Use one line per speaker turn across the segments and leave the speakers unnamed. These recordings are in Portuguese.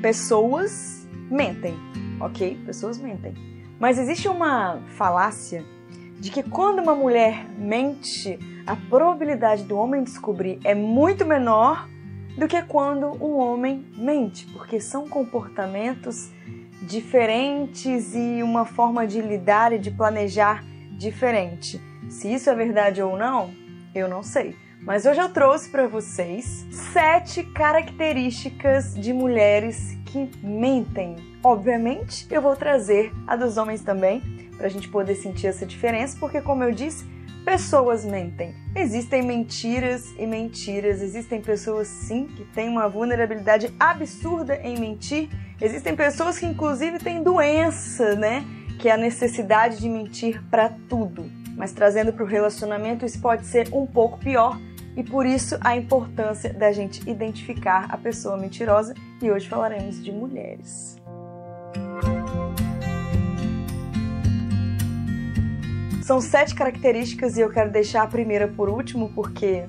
pessoas mentem, ok? Pessoas mentem. Mas existe uma falácia de que quando uma mulher mente, a probabilidade do homem descobrir é muito menor do que quando um homem mente, porque são comportamentos diferentes e uma forma de lidar e de planejar diferente. Se isso é verdade ou não, eu não sei. Mas hoje eu trouxe para vocês sete características de mulheres que mentem. Obviamente, eu vou trazer a dos homens também, para a gente poder sentir essa diferença, porque, como eu disse, pessoas mentem. Existem mentiras e mentiras, existem pessoas sim que têm uma vulnerabilidade absurda em mentir, existem pessoas que, inclusive, têm doença, né? Que é a necessidade de mentir para tudo. Mas trazendo para o relacionamento, isso pode ser um pouco pior e por isso a importância da gente identificar a pessoa mentirosa e hoje falaremos de mulheres. São sete características e eu quero deixar a primeira por último porque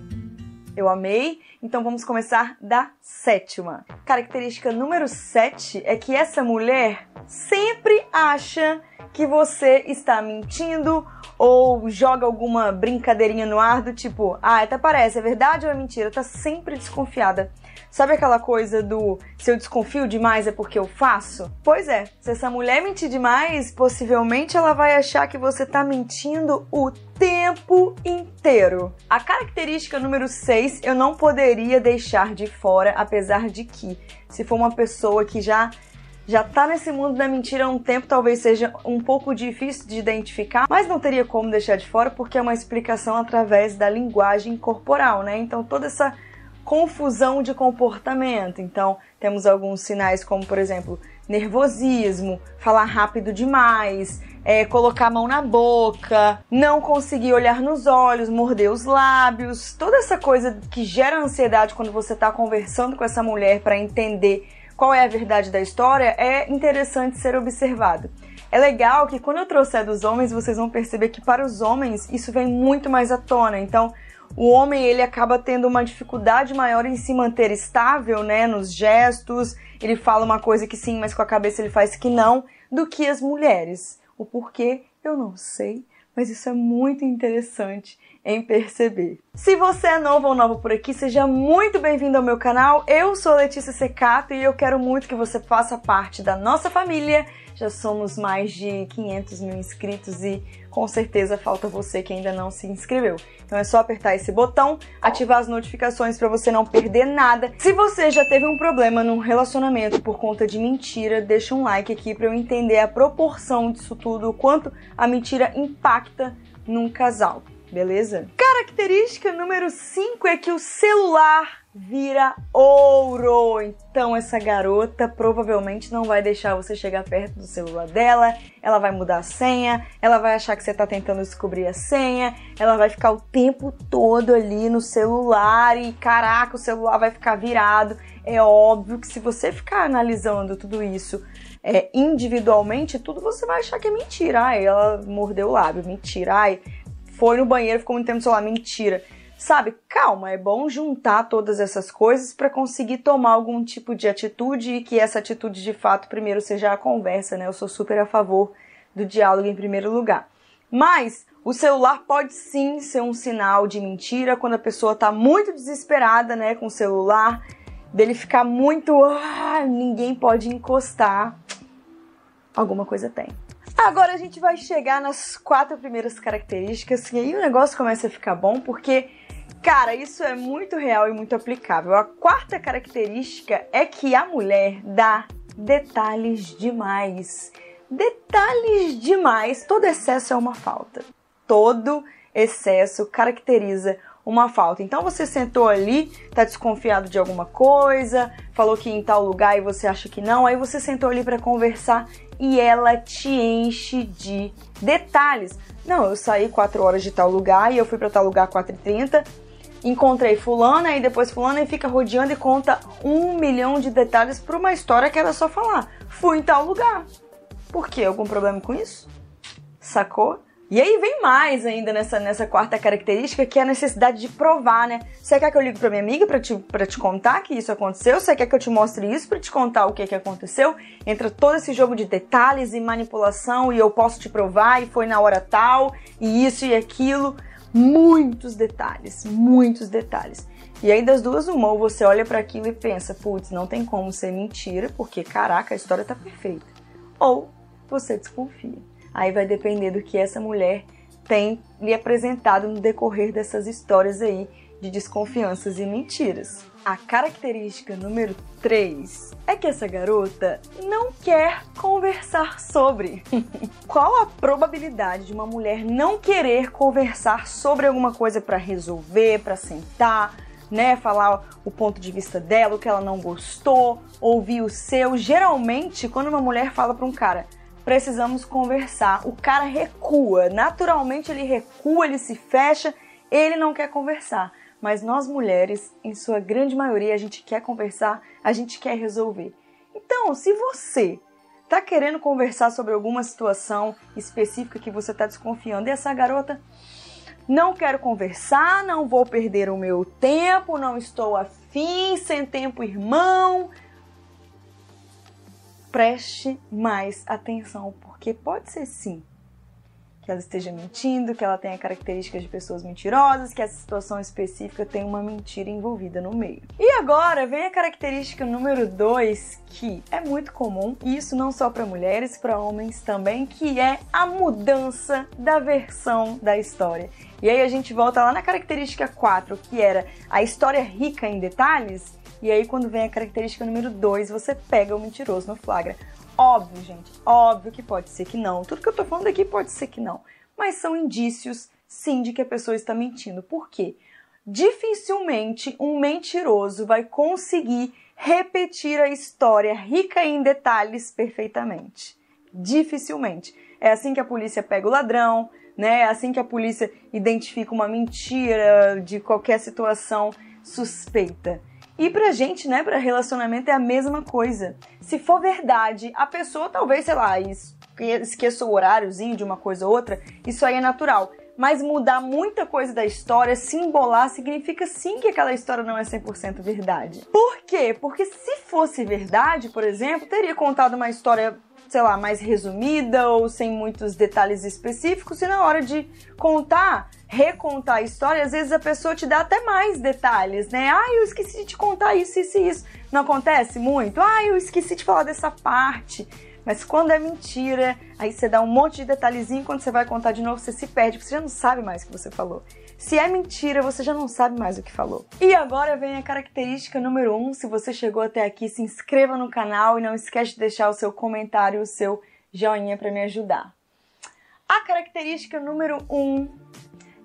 eu amei. Então vamos começar da sétima. Característica número sete é que essa mulher sempre acha que você está mentindo ou joga alguma brincadeirinha no ar do tipo, ah, até parece, é verdade ou é mentira? Tá sempre desconfiada. Sabe aquela coisa do se eu desconfio demais é porque eu faço? Pois é, se essa mulher mentir demais, possivelmente ela vai achar que você tá mentindo o tempo inteiro. A característica número 6 eu não poderia deixar de fora, apesar de que, se for uma pessoa que já já tá nesse mundo da mentira há um tempo, talvez seja um pouco difícil de identificar, mas não teria como deixar de fora porque é uma explicação através da linguagem corporal, né? Então toda essa confusão de comportamento. Então, temos alguns sinais como, por exemplo, nervosismo, falar rápido demais, é, colocar a mão na boca, não conseguir olhar nos olhos, morder os lábios, toda essa coisa que gera ansiedade quando você está conversando com essa mulher para entender qual é a verdade da história é interessante ser observado. É legal que quando eu trouxer dos homens, vocês vão perceber que para os homens isso vem muito mais à tona. Então, o homem ele acaba tendo uma dificuldade maior em se manter estável, né, nos gestos. Ele fala uma coisa que sim, mas com a cabeça ele faz que não, do que as mulheres. O porquê eu não sei, mas isso é muito interessante em perceber. Se você é novo ou nova por aqui, seja muito bem-vindo ao meu canal. Eu sou Letícia Secato e eu quero muito que você faça parte da nossa família. Já somos mais de 500 mil inscritos e com certeza falta você que ainda não se inscreveu. Então é só apertar esse botão, ativar as notificações para você não perder nada. Se você já teve um problema num relacionamento por conta de mentira, deixa um like aqui para eu entender a proporção disso tudo, o quanto a mentira impacta num casal beleza? Característica número 5 é que o celular vira ouro. Então essa garota provavelmente não vai deixar você chegar perto do celular dela, ela vai mudar a senha, ela vai achar que você está tentando descobrir a senha, ela vai ficar o tempo todo ali no celular e caraca, o celular vai ficar virado. É óbvio que se você ficar analisando tudo isso é, individualmente, tudo você vai achar que é mentira. Ai, ela mordeu o lábio, mentira. Ai, foi no banheiro, ficou muito tempo no celular. Mentira. Sabe, calma, é bom juntar todas essas coisas para conseguir tomar algum tipo de atitude e que essa atitude de fato primeiro seja a conversa, né? Eu sou super a favor do diálogo em primeiro lugar. Mas o celular pode sim ser um sinal de mentira quando a pessoa tá muito desesperada, né, com o celular, dele ficar muito, ah, ninguém pode encostar. Alguma coisa tem. Agora a gente vai chegar nas quatro primeiras características e aí o negócio começa a ficar bom porque, cara, isso é muito real e muito aplicável. A quarta característica é que a mulher dá detalhes demais. Detalhes demais. Todo excesso é uma falta. Todo excesso caracteriza uma falta. Então você sentou ali, tá desconfiado de alguma coisa, falou que em tal lugar e você acha que não, aí você sentou ali para conversar e ela te enche de detalhes. Não, eu saí 4 horas de tal lugar e eu fui para tal lugar 4h30, encontrei fulana e depois fulana e fica rodeando e conta um milhão de detalhes para uma história que era só falar. Fui em tal lugar. Por quê? Algum problema com isso? Sacou? E aí vem mais ainda nessa, nessa quarta característica, que é a necessidade de provar, né? Você quer que eu ligue pra minha amiga pra te, pra te contar que isso aconteceu? Você quer que eu te mostre isso pra te contar o que, que aconteceu? Entra todo esse jogo de detalhes e manipulação e eu posso te provar e foi na hora tal e isso e aquilo. Muitos detalhes, muitos detalhes. E aí das duas uma, ou você olha para aquilo e pensa, putz, não tem como ser mentira, porque caraca, a história tá perfeita. Ou você desconfia. Aí vai depender do que essa mulher tem lhe apresentado no decorrer dessas histórias aí de desconfianças e mentiras. A característica número 3 é que essa garota não quer conversar sobre. Qual a probabilidade de uma mulher não querer conversar sobre alguma coisa para resolver, para sentar, né, falar o ponto de vista dela, o que ela não gostou, ouvir o seu? Geralmente, quando uma mulher fala para um cara, precisamos conversar. O cara recua, naturalmente ele recua, ele se fecha, ele não quer conversar. Mas nós mulheres, em sua grande maioria, a gente quer conversar, a gente quer resolver. Então, se você tá querendo conversar sobre alguma situação específica que você tá desconfiando, e essa garota não quero conversar, não vou perder o meu tempo, não estou afim, sem tempo, irmão, preste mais atenção, porque pode ser sim que ela esteja mentindo, que ela tenha características de pessoas mentirosas, que essa situação específica tem uma mentira envolvida no meio. E agora vem a característica número 2, que é muito comum, e isso não só para mulheres, para homens também, que é a mudança da versão da história. E aí a gente volta lá na característica 4, que era a história rica em detalhes, e aí, quando vem a característica número 2, você pega o mentiroso no flagra. Óbvio, gente, óbvio que pode ser que não. Tudo que eu tô falando aqui pode ser que não. Mas são indícios, sim, de que a pessoa está mentindo. Por quê? Dificilmente um mentiroso vai conseguir repetir a história rica em detalhes perfeitamente. Dificilmente. É assim que a polícia pega o ladrão, né? É assim que a polícia identifica uma mentira de qualquer situação suspeita. E pra gente, né, pra relacionamento é a mesma coisa. Se for verdade, a pessoa talvez, sei lá, esqueça o horáriozinho de uma coisa ou outra, isso aí é natural. Mas mudar muita coisa da história, se embolar, significa sim que aquela história não é 100% verdade. Por quê? Porque se fosse verdade, por exemplo, teria contado uma história sei lá, mais resumida ou sem muitos detalhes específicos, e na hora de contar, recontar a história, às vezes a pessoa te dá até mais detalhes, né? Ah, eu esqueci de te contar isso, isso e isso. Não acontece muito? Ah, eu esqueci de falar dessa parte. Mas quando é mentira, aí você dá um monte de detalhezinho, quando você vai contar de novo, você se perde, porque você já não sabe mais o que você falou. Se é mentira, você já não sabe mais o que falou. E agora vem a característica número 1. Um. Se você chegou até aqui, se inscreva no canal e não esquece de deixar o seu comentário, o seu joinha para me ajudar. A característica número 1 um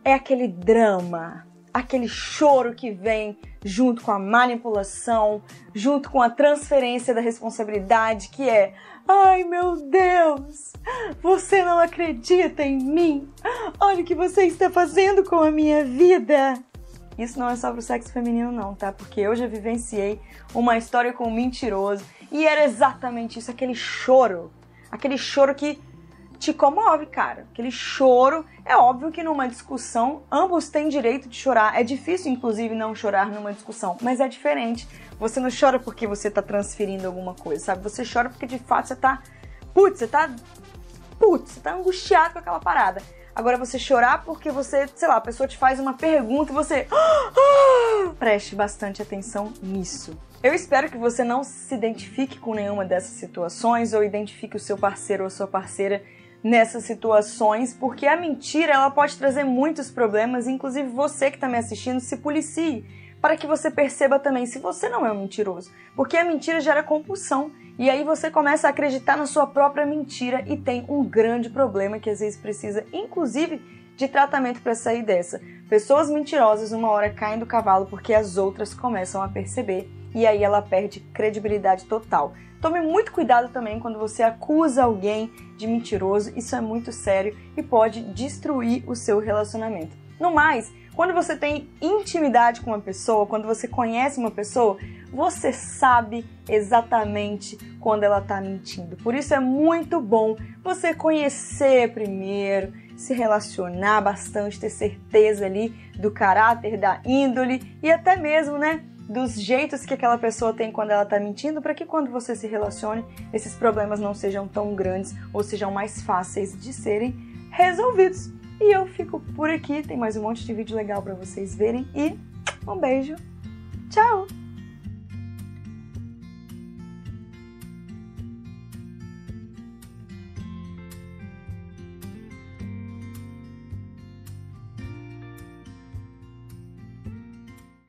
é aquele drama, aquele choro que vem junto com a manipulação, junto com a transferência da responsabilidade, que é Ai meu Deus! Você não acredita em mim? Olha o que você está fazendo com a minha vida! Isso não é só pro sexo feminino, não, tá? Porque eu já vivenciei uma história com um mentiroso e era exatamente isso, aquele choro. Aquele choro que te comove, cara. Aquele choro. É óbvio que numa discussão ambos têm direito de chorar. É difícil, inclusive, não chorar numa discussão, mas é diferente. Você não chora porque você tá transferindo alguma coisa, sabe? Você chora porque de fato você tá. Putz, você tá. Putz, você tá angustiado com aquela parada. Agora você chorar porque você, sei lá, a pessoa te faz uma pergunta e você. Preste bastante atenção nisso. Eu espero que você não se identifique com nenhuma dessas situações ou identifique o seu parceiro ou a sua parceira nessas situações, porque a mentira ela pode trazer muitos problemas, inclusive você que está me assistindo se policie para que você perceba também se você não é um mentiroso, porque a mentira gera compulsão e aí você começa a acreditar na sua própria mentira e tem um grande problema que às vezes precisa, inclusive, de tratamento para sair dessa. Pessoas mentirosas uma hora caem do cavalo porque as outras começam a perceber e aí ela perde credibilidade total. Tome muito cuidado também quando você acusa alguém de mentiroso, isso é muito sério e pode destruir o seu relacionamento. No mais, quando você tem intimidade com uma pessoa, quando você conhece uma pessoa, você sabe exatamente quando ela está mentindo. Por isso é muito bom você conhecer primeiro, se relacionar bastante, ter certeza ali do caráter, da índole e até mesmo, né, dos jeitos que aquela pessoa tem quando ela tá mentindo, para que quando você se relacione, esses problemas não sejam tão grandes ou sejam mais fáceis de serem resolvidos. E eu fico por aqui, tem mais um monte de vídeo legal para vocês verem e um beijo. Tchau.